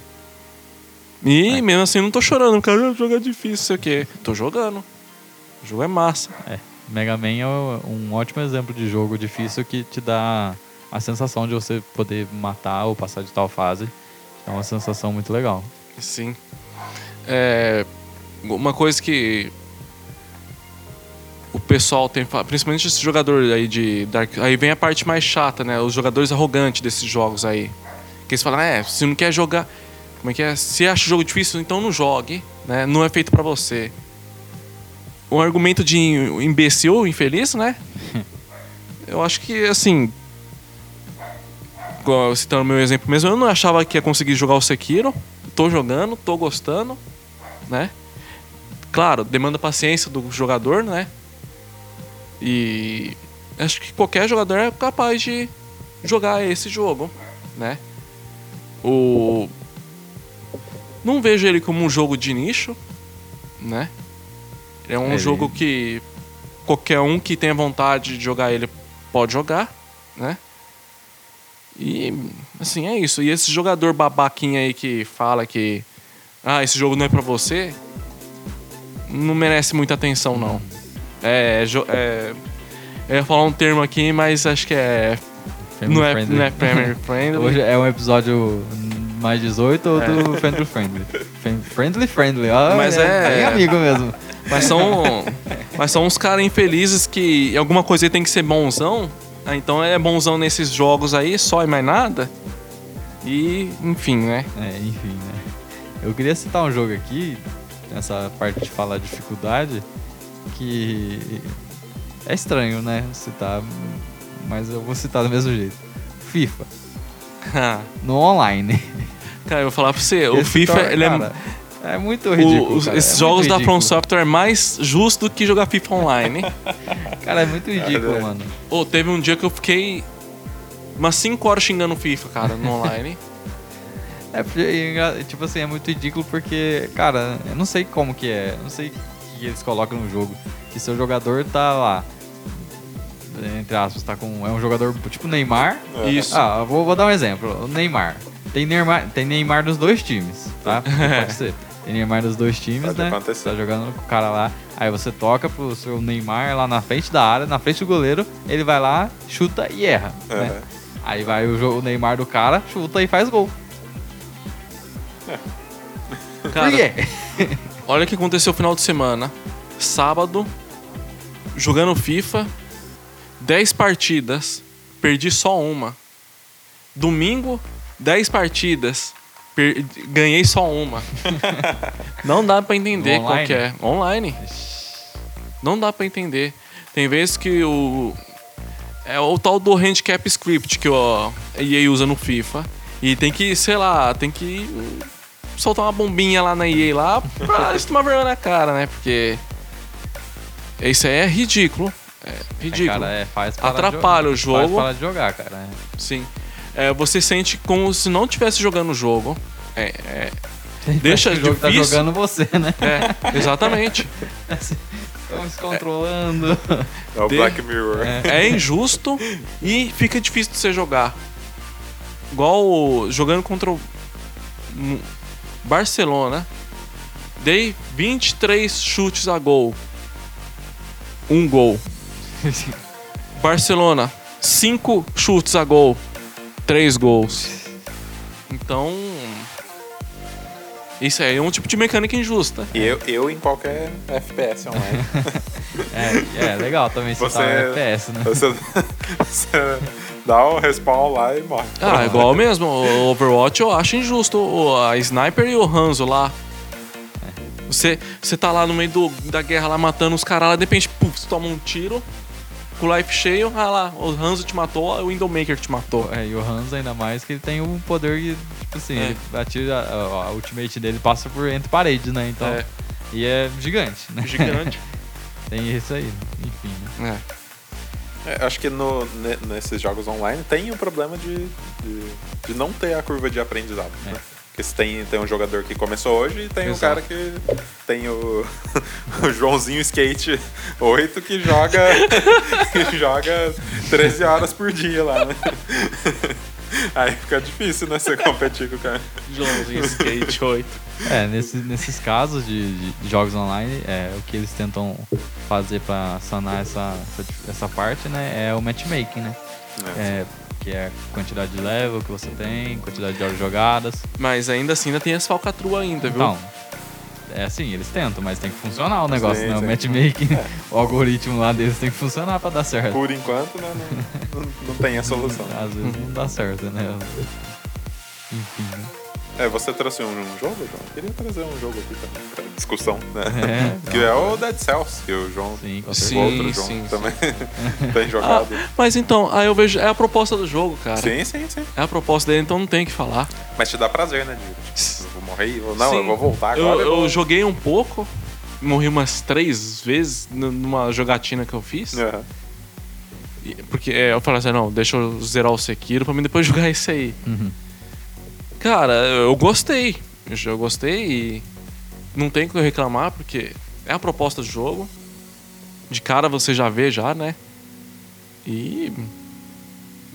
C: E mesmo assim, não tô chorando. Cara, jogar difícil, sei o quê. Tô jogando. O jogo é massa.
A: É, Mega Man é um ótimo exemplo de jogo difícil que te dá a sensação de você poder matar ou passar de tal fase. É uma sensação muito legal.
C: Sim. É, uma coisa que o pessoal tem principalmente esse jogador aí de Dark, aí vem a parte mais chata, né? Os jogadores arrogantes desses jogos aí. Que eles falam, é, se não quer jogar, como é que é? Se acha o jogo difícil, então não jogue, né? Não é feito pra você. Um argumento de imbecil, infeliz, né? *laughs* Eu acho que assim, igual citando meu exemplo mesmo, eu não achava que ia conseguir jogar o Sekiro. Tô jogando, tô gostando, né? Claro, demanda paciência do jogador, né? E acho que qualquer jogador é capaz de jogar esse jogo, né? O não vejo ele como um jogo de nicho, né? É um
A: É,
C: jogo que qualquer um que tenha vontade de jogar ele pode jogar, né? E assim, é isso. E esse jogador babaquinha aí que fala que ah, esse jogo não é pra você, não merece muita atenção não. É, jo- é eu ia falar um termo aqui, mas acho que é
A: Family
C: não é,
A: friendly.
C: não é family *laughs* friendly.
A: Hoje é um episódio mais 18 ou do Friendly Friendly? Fam- Friendly Friendly, ó.
C: Mas é-
A: bem amigo mesmo.
C: Mas são, mas são uns caras infelizes que alguma coisa tem que ser bonzão. Ah, então é bonzão nesses jogos aí, só e mais nada. E, enfim, né?
A: É, enfim, né? Eu queria citar um jogo aqui, nessa parte de falar dificuldade, que é estranho, né? Citar, mas eu vou citar do mesmo jeito. FIFA, *laughs* no online.
C: Cara, eu vou falar pra você, o FIFA,
A: tor-
C: ele é.
A: cara, é muito
C: o-
A: ridículo.
C: os-
A: cara,
C: esses
A: é
C: jogos
A: muito
C: da From
A: ridículo.
C: Software é mais justo do que jogar FIFA online. *laughs*
A: Cara, é muito ridículo,
B: É,
A: mano.
C: Ô, teve um dia que eu fiquei umas 5 horas xingando o FIFA, cara, no online. *laughs*
A: É, é tipo assim, é muito ridículo porque, cara, eu não sei como que é, eu não sei o que eles colocam no jogo. Que seu jogador tá lá, entre aspas, tá com. É um jogador tipo Neymar.
C: Isso.
A: Ah, vou, vou dar um exemplo. O Neymar. Tem Neymar, tem Neymar nos dois times, tá? *laughs* Pode ser. Tem Neymar nos dois times,
B: Pode
A: né?
B: acontecer.
A: Tá jogando com o cara lá. Aí você toca pro seu Neymar lá na frente da área, na frente do goleiro. Ele vai lá, chuta e erra. Né?
B: Aham.
A: Aí vai o, jo- o Neymar do cara, chuta e faz gol.
C: Cara, *laughs*
A: Por quê?
C: Olha o que aconteceu no final de semana. Sábado, jogando FIFA, 10 partidas, perdi só uma. Domingo, 10 partidas, per- ganhei só uma. *laughs* Não dá pra entender qual que é. Online. Não dá pra entender. Tem vezes que o. É o tal do handicap script que o a EA usa no FIFA. E tem que, sei lá, tem que soltar uma bombinha lá na EA lá pra *laughs* eles tomar vergonha na cara, né? Porque. Isso aí é ridículo. É
A: É,
C: ridículo.
A: cara, é, faz
C: Atrapalha o jogo.
A: Faz parar de jogar, cara. é.
C: Sim. É, você sente como se não estivesse jogando o jogo. É, é, Deixa
A: o jogo tá jogando você, né?
C: é, exatamente. *laughs*
A: Estão se controlando.
B: É o
C: De-
B: Black Mirror.
C: É injusto e fica difícil de você jogar. Igual jogando contra o Barcelona. Dei 23 chutes a gol. Um gol. *laughs* Barcelona, 5 chutes a gol. 3 gols. Então. Isso aí é um tipo de mecânica injusta.
B: E eu, eu em qualquer FPS online. *laughs*
A: É, é legal também citar
B: Você-
A: o FPS, né?
B: Você, você dá o respawn lá e morre.
C: Ah, igual mesmo. O Overwatch eu acho injusto. O- A Sniper e o Hanzo lá. Você, você tá lá no meio do- da guerra lá matando os caras lá, de repente, puf, você toma um tiro com o life cheio, ah lá, o Hanzo te matou, o Windowmaker te matou.
A: É, e o Hans ainda mais que ele tem um poder que, tipo assim,
C: É.
A: ele atira, a, a ultimate dele passa por entre paredes, né? Então,
C: É,
A: e é gigante, né?
C: gigante. *laughs*
A: Tem isso aí, enfim, né?
C: É.
B: É, acho que no, ne- nesses jogos online tem o problema de, de, de não ter a curva de aprendizado.
A: É.
B: Né? Porque tem, tem um jogador que começou hoje e tem um
C: Exato.
B: cara que tem o, *laughs* o Joãozinho Skate 8 que joga, *laughs* que joga 13 horas por dia lá, né? *laughs* Aí fica difícil, né? Você competir com o cara.
C: Joãozinho Skate 8.
A: É, nesse- nesses casos de, de- jogos online, é, o que eles tentam fazer pra sanar essa, essa, essa parte, né, é o matchmaking, né? É, que é a quantidade de level que você tem, quantidade de horas jogadas.
C: Mas ainda assim ainda tem as falcatruas ainda, viu?
A: Então, é assim, eles tentam, mas tem que funcionar o negócio,
B: Sim,
A: né? O matchmaking, *laughs* o algoritmo lá deles tem que funcionar pra dar certo.
B: Por enquanto, né? Não, não, não tem a solução.
A: Às vezes não dá certo, né? Enfim, né?
B: É, você trouxe um, um jogo, João? Eu queria trazer um jogo aqui também pra discussão, né?
A: É, *laughs*
B: que é o Dead Cells, que o João,
A: Sim, certeza.
B: outro
C: Sim,
B: João
C: sim,
B: também *laughs* tem
C: Ah,
B: jogado.
C: mas então, aí eu vejo. É a proposta do jogo, cara.
B: Sim, sim, sim.
C: É a proposta dele, então não tem o que falar.
B: Mas te dá prazer, né? De, tipo, eu vou morrer, eu vou- não,
C: Sim.
B: eu vou voltar
C: Eu,
B: agora.
C: eu
B: vou...
C: joguei um pouco, morri umas três vezes numa jogatina que eu fiz. E- Porque é, eu falei assim, não, deixa eu zerar o Sekiro pra mim depois *laughs* jogar esse aí.
A: Uhum.
C: Cara, eu gostei. Eu gostei e não tem o que eu reclamar, porque é a proposta do jogo. De cara você já vê já, né? E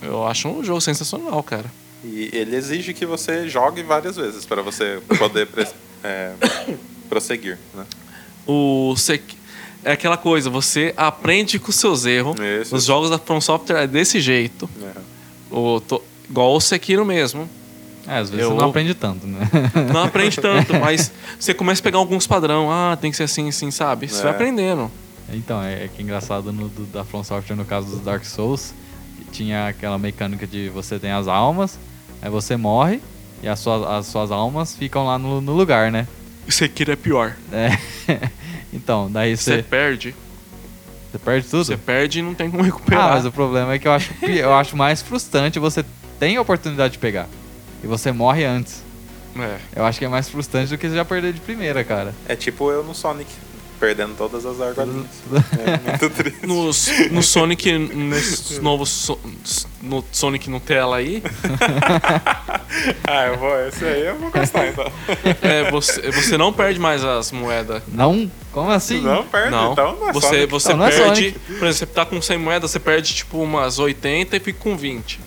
C: eu acho um jogo sensacional, cara.
B: E ele exige que você jogue várias vezes para você poder *coughs* é, prosseguir, né?
C: O Sek... É aquela coisa, você aprende com seus erros.
B: Isso.
C: Os jogos da From Software é desse jeito.
B: Aham.
C: O, to- Igual o Sekiro mesmo.
A: É, às vezes
C: Eu-
A: você não aprende tanto, né? *laughs*
C: Não aprende tanto, *laughs* mas você começa a pegar alguns padrão. Ah, tem que ser assim, assim, sabe? Você
B: É.
C: vai aprendendo.
A: Então, é, é que engraçado no, do, da From Software, no caso dos Dark Souls, que tinha aquela mecânica de você tem as almas, aí você morre e as suas, as suas almas ficam lá no, no lugar, né?
C: O Sekiro é pior.
A: É. *laughs* então, daí
C: Você
A: você,
C: perde.
A: você perde tudo.
C: Você perde e não tem como recuperar.
A: Ah, mas o problema é que eu acho, eu acho mais frustrante você tem a oportunidade de pegar e você morre antes.
C: É.
A: Eu acho que é mais frustrante do que você já perder de primeira, cara.
B: É tipo eu no Sonic, perdendo todas as argolinhas. É muito *laughs* triste.
C: No, no Sonic, nesse novo so- no Sonic Nutella aí, *laughs*
B: Ah, eu vou, esse aí eu vou gostar então. *laughs*
C: é, você, você não perde mais as moedas.
A: Não? Como assim?
B: Não perde,
C: Não,
B: então não é
C: você,
B: Sonic.
C: você
A: Não, não é
C: perde.
A: Sonic.
C: por exemplo, você tá com 100 moedas, você perde tipo umas 80 e fica com 20.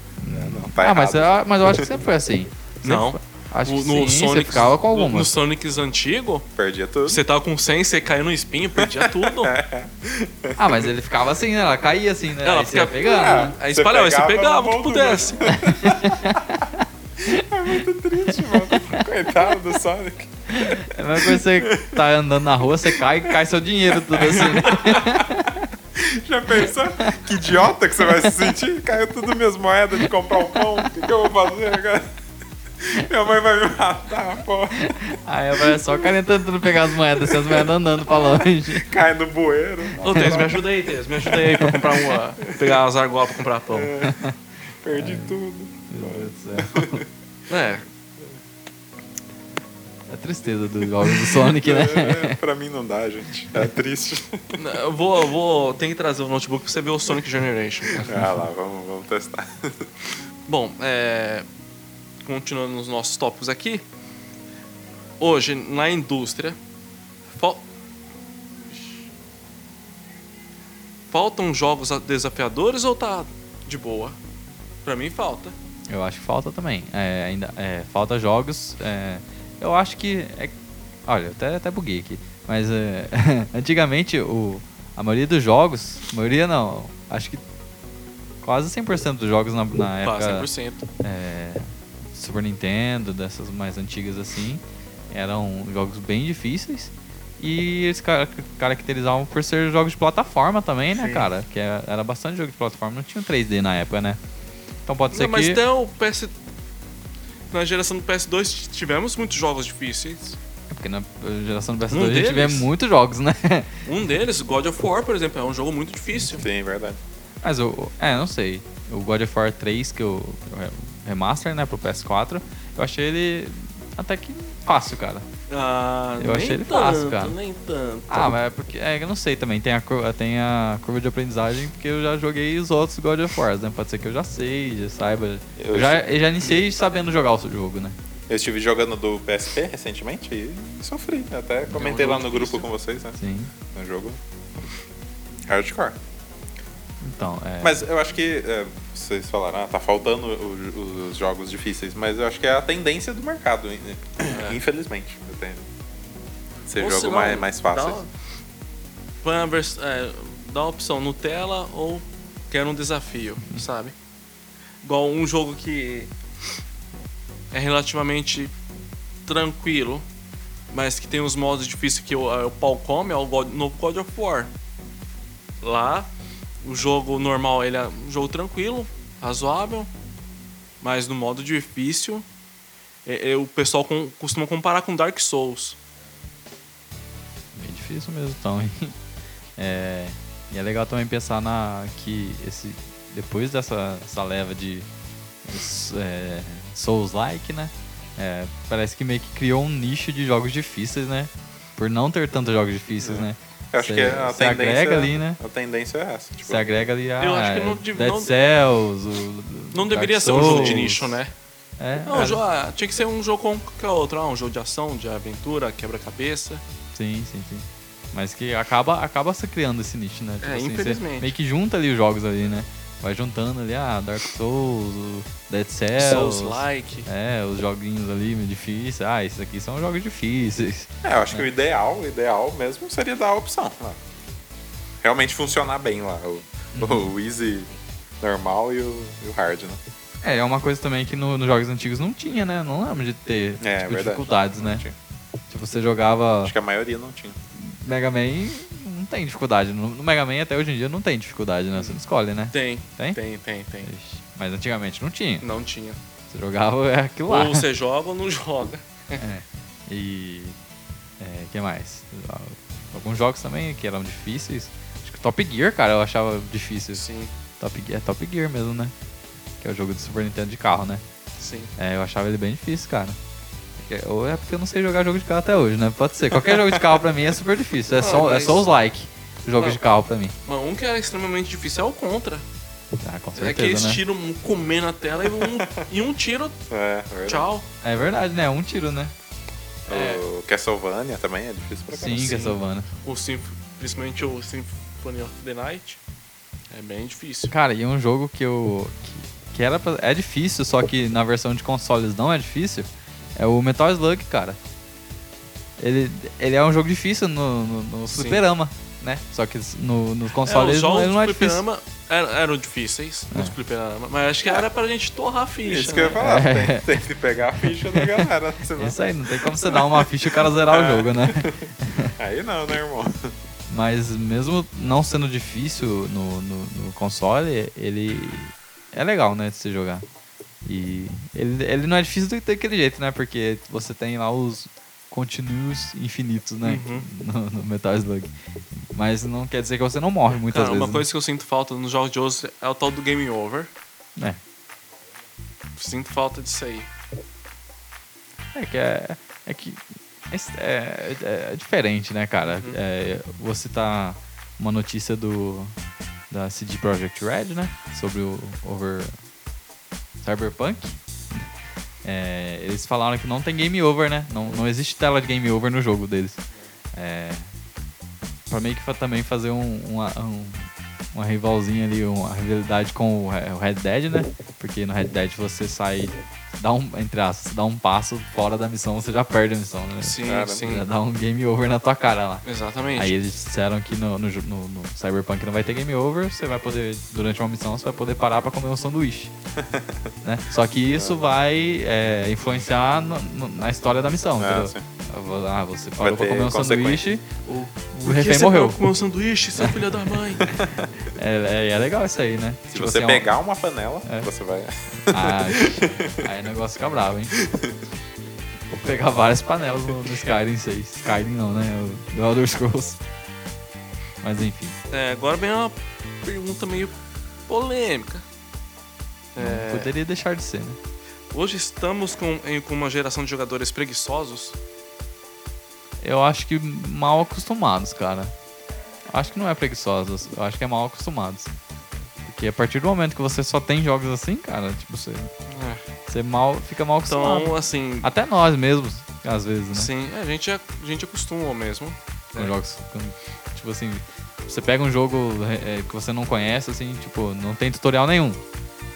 B: Tá
A: ah, mas, eu, mas eu acho que sempre foi assim. *laughs* Sempre
C: Não.
A: foi. Acho
C: O-
A: que sim, você
C: Sonic-
A: ficava com
C: no-
A: algumas.
C: Nos Sonics antigos,
B: Perdia tudo.
C: você tava com 100, você caiu no espinho, perdia tudo. *laughs*
A: Ah, mas ele ficava assim, né? Ela caía assim, né?
C: Ela
A: Aí você ia
C: fica-
A: pegando,
B: Ah,
A: né?
C: Aí
B: Você
C: espalhava, aí você
B: pegava
C: o
B: no
C: que pudesse.
B: É muito triste, mano. Coitado do Sonic.
A: É a mesma coisa que você tá andando na rua, você cai e cai seu dinheiro tudo assim, né? *laughs* *laughs*
B: Já pensou? Que idiota que você vai se sentir? Caiu tudo minhas moedas de comprar um pão. O que, que eu vou fazer agora? Minha mãe vai me matar, pô.
A: Aí vai só o cara tentando pegar as moedas, assim, as moedas andando pra longe.
B: Cai no bueiro.
C: Ô, Tess, me ajuda aí, Tess. Me ajuda aí pra comprar uma. Pegar as argolas pra comprar pão.
B: Perdi tudo.
A: Meu Deus do céu.
C: É.
A: É a tristeza dos jogos do Sonic, né?
B: É, pra mim não dá, gente. É triste.
C: Eu vou, eu vou. Tem que trazer o notebook pra você ver o Sonic Generation.
B: Ah lá, vamos, vamos testar.
C: Bom, é, continuando nos nossos tópicos aqui. Hoje, na indústria, fal- faltam jogos desafiadores ou tá de boa? Pra mim, falta.
A: Eu acho que falta também. É, ainda, é, falta jogos. é, eu acho que. é- olha, eu até, até buguei aqui. Mas é, *laughs* antigamente o, a maioria dos jogos. maioria não. Acho que quase 100% dos jogos na, na
C: Pá,
A: época.
C: 100%.
A: é, Super Nintendo, dessas mais antigas assim, eram jogos bem difíceis. E eles car- caracterizavam por ser jogos de plataforma também, né,
B: Sim.
A: cara? Que era, era bastante jogo de plataforma, não tinha um 3D na época, né? Então pode ser
C: Não, mas
A: que.
C: até o PS. Na geração do PS2 tivemos muitos jogos difíceis.
A: É Porque na geração do PS2
C: Um
A: a gente vê
C: deles?
A: muitos jogos, né? *laughs*
C: Um deles, God of War, por exemplo, é um jogo muito difícil.
B: Sim, verdade.
A: Mas o. É, não sei. O God of War 3, que eu. Remaster, né, pro PS4, eu achei ele até que fácil, cara.
C: Ah,
A: Eu
C: nem
A: achei ele
C: tanto,
A: fácil, cara.
C: Nem tanto.
A: Ah, mas é porque. É, eu não sei também. Tem a, cur- tem a curva de aprendizagem porque eu já joguei os outros God of War, né? Pode ser que eu já sei, já saiba.
B: Eu
A: Eu já, eu já iniciei sabendo jogar o jogo, né?
B: Eu estive jogando do PSP recentemente e sofri. Até comentei
C: jogo
B: lá no grupo
C: difícil.
B: com vocês, né?
A: Sim.
B: É um jogo hardcore.
A: Então, é.
B: Mas eu acho que é, vocês falaram, ah, tá faltando o- os jogos difíceis, mas eu acho que é a tendência do mercado, in- infelizmente. Eu tenho. Ser
C: Ou
B: jogo mais, mais fácil.
C: Dá, põe a vers- é, dá a opção Nutella ou quero um desafio, sabe? Igual um jogo que é relativamente tranquilo, mas que tem os modos difíceis que o, é o pau come, é o God, novo God of War. Lá, o jogo normal ele é um jogo tranquilo, razoável, mas no modo difícil, é- é, o pessoal com- costuma comparar com Dark Souls.
A: Bem difícil mesmo, então, hein? *laughs* É, e é legal também pensar na que esse depois dessa essa leva de é, Souls-like, né? É, parece que meio que criou um nicho de jogos difíceis, né? Por não ter tantos jogos difíceis,
B: É.
A: né?
B: Eu acho
A: Você-
B: que a
A: você
B: tendência,
A: agrega ali, né?
B: A tendência é essa. Tipo,
A: Você agrega ali a
C: Eu acho que não dev-
A: Dead
C: não-
A: Cells, o
C: Não
A: Dark
C: deveria ser um jogo de
A: Souls.
C: nicho, né?
A: É,
C: Não,
A: é,
C: jo- ah, tinha que ser um jogo como qualquer outro. Ah, um jogo de ação, de aventura, quebra-cabeça.
A: Sim, sim, sim. Mas que acaba, acaba se criando esse nicho, né?
C: É,
A: você
C: infelizmente.
A: meio que junta ali os jogos ali, né? Vai juntando ali, ah, Dark Souls, o Dead Cells.
C: Souls-like.
A: É, os joguinhos ali meio difíceis. Ah, esses aqui são jogos difíceis. *laughs*
B: É, eu acho que o ideal, o ideal mesmo seria dar a opção. lá. Realmente funcionar bem lá. O,
A: Uhum.
B: o easy normal e o, e o hard, né?
A: É, é uma coisa também que no- nos jogos antigos não tinha, né? Não lembro de ter
B: É,
A: tipo,
B: verdade.
A: dificuldades, né?
B: Não tinha.
A: Tipo, você jogava
B: Acho que a maioria não tinha.
A: Mega Man, não tem dificuldade. No, Mega Man até hoje em dia não tem dificuldade, né? Você não escolhe, né?
C: Tem,
A: Tem?
C: tem, tem, tem.
A: Mas antigamente não tinha.
C: Não tinha.
A: Você jogava é aquilo lá.
C: Ou você joga ou não joga. *laughs*
A: É. E. É, que mais? Alguns jogos também que eram difíceis. Acho que Top Gear, cara, eu achava difícil.
C: Sim,
A: Top Gear, é Top Gear mesmo, né? Que é o jogo do Super Nintendo de carro, né?
C: sim.
A: É, eu achava ele bem difícil, cara. Porque- Ou é porque eu não sei jogar jogo de carro até hoje, né? Pode ser. Qualquer jogo de carro pra mim é super difícil. É,
C: Ah, *laughs*
A: só, é
C: mas-
A: só os like. Jogo
C: Não.
A: de carro pra mim.
C: Mas um que é extremamente difícil é o Contra.
A: Ah, com
C: é aqueles
A: certeza, né?
C: tiros comendo a tela e um, *laughs* e um tiro,
B: É, verdade.
C: tchau.
A: É verdade, né? Um tiro, né?
B: O Castlevania também é difícil pra caramba.
A: Sim, Castlevania.
C: O Symf- principalmente o Symphony of the Night. É bem difícil.
A: Cara, e um jogo que eu. que, que era pra- é difícil, só que na versão de consoles não é difícil, é o Metal Slug, cara. Ele, ele é um jogo difícil no, no, no
C: Sim.
A: fliperama, né? Só que no, no
C: É,
A: console
C: os
A: ele, não, ele não é difícil.
C: fliperama eram, eram difíceis nos
A: É.
C: fliperama, mas acho que era pra gente torrar a ficha.
B: Isso que eu ia
C: né?
B: falar.
A: É.
B: Tem, tem que pegar a ficha da galera. senão-
A: Isso aí, não tem como você dar uma ficha e o cara zerar o jogo, né? *laughs*
B: Aí não, né, irmão?
A: Mas mesmo não sendo difícil no, no, no console, ele é legal, né, de se jogar. E ele, ele não é difícil do- daquele jeito, né? Porque você tem lá os continuos infinitos, né?
C: Uhum. *laughs*
A: No, no Metal Slug. Mas não quer dizer que você não morre muitas
C: Cara,
A: vezes.
C: uma coisa que eu sinto falta nos jogos de hoje é o tal do game over.
A: né?
C: Sinto falta disso aí.
A: É. é que é, é que é, é- é diferente, né, cara?
C: Uhum.
A: É, vou citar uma notícia do da CD Projekt Red, né? Sobre o over Cyberpunk. É, eles falaram que não tem game over, né? Não, não existe tela de game over no jogo deles. É, pra meio que também fazer um, uma, um- uma rivalzinha ali, uma rivalidade com o Red Dead, né? Porque no Red Dead você sai, dá um, entre aspas, dá um passo fora da missão, você já perde a missão, né?
C: Sim,
B: Cara,
C: sim.
A: Já dá um game over na tua cara lá.
C: Exatamente.
A: Aí eles disseram que no, no, no- no Cyberpunk não vai ter game over, você vai poder, durante uma missão, você vai poder parar pra comer um sanduíche. *laughs* né? Só que isso vai é, influenciar no- no- na história da missão,
B: Ah,
A: entendeu?
B: sim.
A: Ah, você
B: Vai
A: parou pra comer um sanduíche, o, o refém
C: você
A: morreu.
C: parou com meu sanduíche, seu filho da mãe? *laughs*
A: É, é, é legal isso aí, né?
B: Se
A: Tipo
B: você
A: assim,
B: pegar uma panela,
A: É.
B: você vai.
A: Ah, aí o negócio fica bravo, hein? Vou pegar várias panelas no, no Skyrim 6. Skyrim não, né? O The Elder Scrolls. Mas enfim.
C: É, agora vem uma pergunta meio polêmica. É,
A: Não poderia deixar de ser, né?
C: hoje estamos com, em- com uma geração de jogadores preguiçosos.
A: Eu acho que mal acostumados, cara. Acho que não é preguiçosos, eu acho que é mal acostumados. Porque a partir do momento que você só tem jogos assim, cara, tipo, você,
C: É.
A: você mal, fica mal acostumado.
C: Então, assim,
A: Até nós mesmos, às vezes, né?
C: sim, a gente, a gente acostuma mesmo.
A: Com
C: É.
A: jogos. com- tipo assim, você pega um jogo é, que você não conhece, assim, tipo, não tem tutorial nenhum.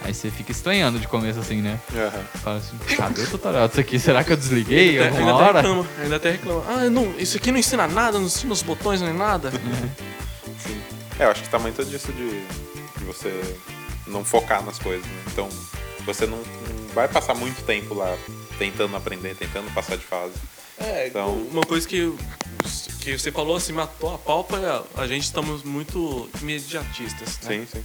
A: Aí você fica estranhando de começo, assim, né?
B: Aham.
A: Fala assim, cadê o tutorial disso aqui? Será que eu desliguei
C: Ainda,
A: alguma
C: ainda até
A: hora?
C: reclama, ainda até reclama. Ah, não, isso aqui não ensina nada, não ensina os botões nem nada.
B: É, eu acho que tá muito disso de, de você não focar nas coisas, né? Então, você não, não vai passar muito tempo lá tentando aprender, tentando passar de fase.
C: É,
B: Então-
C: uma coisa que, que você falou assim, matou a pau, a gente estamos muito imediatistas, né?
B: Sim, sim.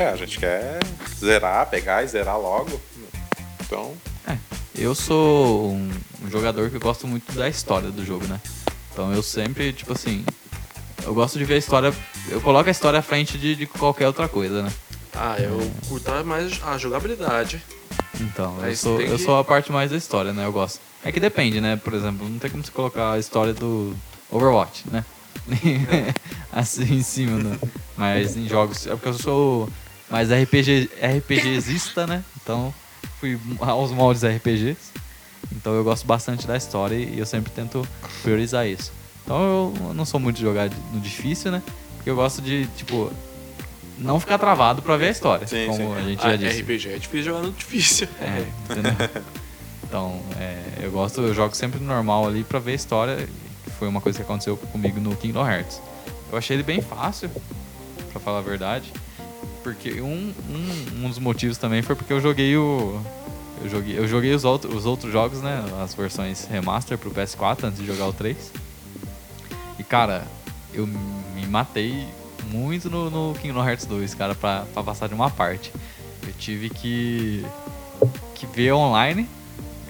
B: É, a gente quer zerar, pegar e zerar logo. Então,
A: Eu sou um, um jogador que gosto muito da história do jogo, né? Então eu sempre, tipo assim, eu gosto de ver a história. Eu coloco a história à frente de, de qualquer outra coisa, né?
C: Ah, eu curto mais a jogabilidade.
A: Então, eu sou, eu
C: que-
A: sou a parte mais da história, né? Eu gosto. É que depende, né? Por exemplo, não tem como você colocar a história do Overwatch, né? *laughs* assim em cima, né? Mas em jogos. É porque eu sou mais RPG, RPGzista, né? Então fui aos moldes RPGs. Então eu gosto bastante da história e eu sempre tento priorizar isso. Então eu não sou muito de jogar no difícil, né? Porque eu gosto de, tipo, não ficar travado pra ver a história.
B: Sim,
A: como
B: sim.
A: a gente
C: Ah,
A: já disse.
C: RPG é difícil jogar no difícil.
A: É, entendeu? Então, é, eu gosto, eu jogo sempre no normal ali pra ver a história, que foi uma coisa que aconteceu comigo no Kingdom Hearts. Eu achei ele bem fácil, pra falar a verdade, porque um, um, um dos motivos também foi porque eu joguei o. Eu joguei, eu joguei os, outro, os outros jogos, né? As versões remaster pro PS4 antes de jogar o 3. E cara, eu me matei muito no, no Kingdom Hearts 2, cara, pra, pra passar de uma parte. Eu tive que, que ver online,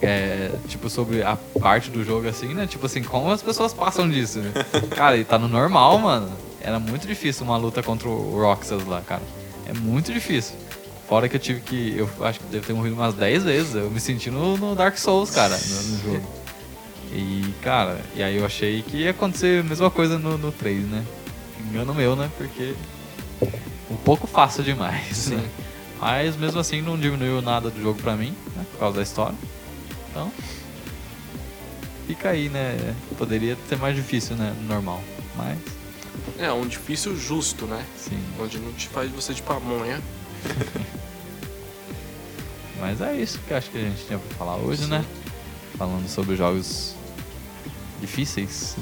A: é, tipo, sobre a parte do jogo assim, né? Tipo assim, como as pessoas passam disso, né? *laughs* Cara, e tá no normal, mano. Era muito difícil uma luta contra o Roxas lá, cara. É muito difícil. Fora que eu tive que. Eu acho que devo ter morrido umas 10 vezes. Eu me senti no, no Dark Souls, cara, no, no jogo. E, cara, e aí eu achei que ia acontecer a mesma coisa no, no 3, né? Engano meu, né? Porque. Um pouco fácil demais, né? Mas mesmo assim não diminuiu nada do jogo pra mim, né? Por causa da história. Então. Fica aí, né? Poderia ser mais difícil, né? Normal. Mas,
C: É, um difícil justo, né?
A: sim.
C: Onde não te faz você de pamonha. *laughs*
A: Mas é isso que eu acho que a gente tinha pra falar hoje, né? Falando sobre jogos difíceis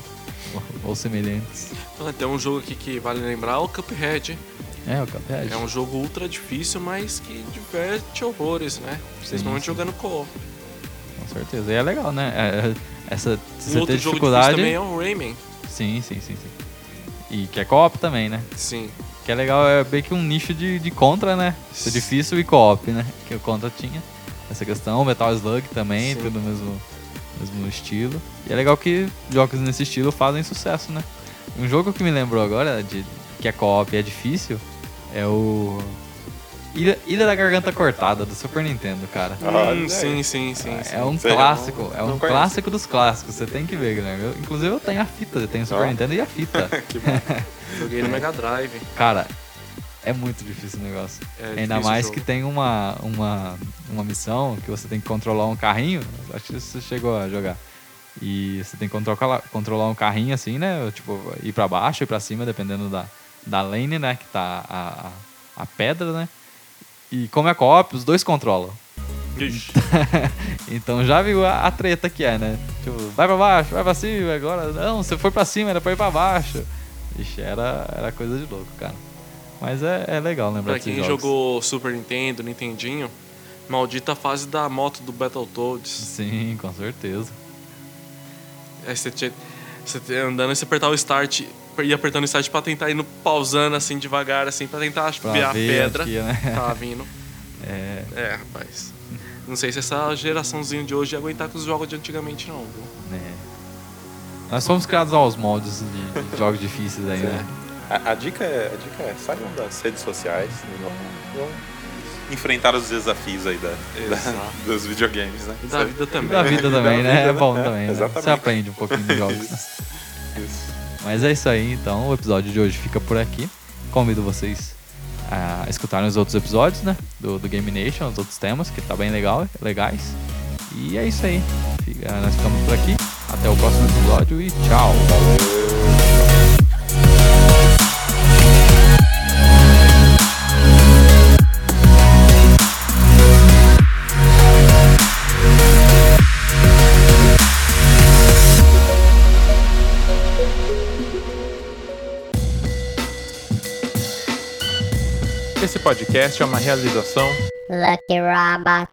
A: ou- semelhantes.
C: Então, tem um jogo aqui que vale lembrar, o Cuphead.
A: É, o Cuphead.
C: É um jogo ultra difícil, mas que diverte horrores, né? Principalmente
A: sim.
C: jogando co
A: Com certeza. E é legal, né? É, essa, se
C: Um outro jogo difícil
A: dificuldade.
C: também é o Rayman.
A: Sim, sim, sim, sim. E que é co-op também, né?
C: Sim.
A: Que é legal, é bem que um nicho de, de contra, né? Ser difícil e co-op, né? Que o contra tinha essa questão. Metal Slug também,
C: Sim.
A: tudo mesmo, mesmo estilo. E é legal que jogos nesse estilo fazem sucesso, né? Um jogo que me lembrou agora, de, que é co-op e é difícil, é o. Ilha, Ilha da Garganta Cortada, do Super Nintendo, cara.
B: Olha
C: Hum, sim, sim, sim. sim.
A: É um
B: Sério?
A: clássico,
B: Não-
A: é um
B: não conheço.
A: clássico dos clássicos, você tem que ver, Guilherme. Eu- inclusive eu tenho a fita, eu tenho o Super. Nintendo e a fita. *laughs*
B: que bom. *laughs*
C: Joguei no Mega Drive.
A: Cara, é muito difícil o negócio.
C: É
A: Ainda mais que tem uma, uma, uma missão que você tem que controlar um carrinho. Acho que você chegou a jogar. E você tem que controlar, controlar um carrinho assim, né? Tipo, ir pra baixo, ir pra cima, dependendo da, da lane, né? Que tá a, a, a pedra, né? E como é co-op, os dois controlam.
C: Ixi. *laughs*
A: então já viu a, a treta que é, né? Tipo, vai pra baixo, vai pra cima, agora não, você foi pra cima, era pra ir pra baixo. Ixi, era, era coisa de louco, cara. Mas é, é legal lembrar
C: Pra quem
A: jogos.
C: jogou Super Nintendo, Nintendinho, maldita fase da moto do Battletoads.
A: Sim, com certeza.
C: Aí você, tinha, você andando e você apertava o start, ia apertando o start pra tentar ir no, pausando assim devagar, assim, pra tentar
A: Pra
C: ver a pedra
A: aqui, né?
C: que *laughs* tava vindo.
A: É,
C: É, rapaz. Não sei se essa geraçãozinha de hoje ia aguentar com os jogos de antigamente, não, viu?
A: né? Nós fomos criados aos moldes de, de *laughs* jogos difíceis aí, né?
B: A, a dica é, a dica é saiam das redes sociais. Não, não enfrentar os desafios aí da, da- dos videogames, né?
C: E da vida também.
A: Da vida também,
B: Da
A: né? É bom
B: né?
A: também, né? *laughs*
B: Exatamente.
A: Você aprende um pouquinho dos jogos. né?
B: Isso. Isso.
A: Mas é isso aí, então o episódio de hoje fica por aqui. Convido vocês a escutarem os outros episódios, né? Do, do Game Nation, os outros temas, que tá bem legal, legais. E é isso aí. Fica- nós ficamos por aqui. Até o próximo episódio e tchau.
B: Esse podcast é uma realização
E: Lucky Robot.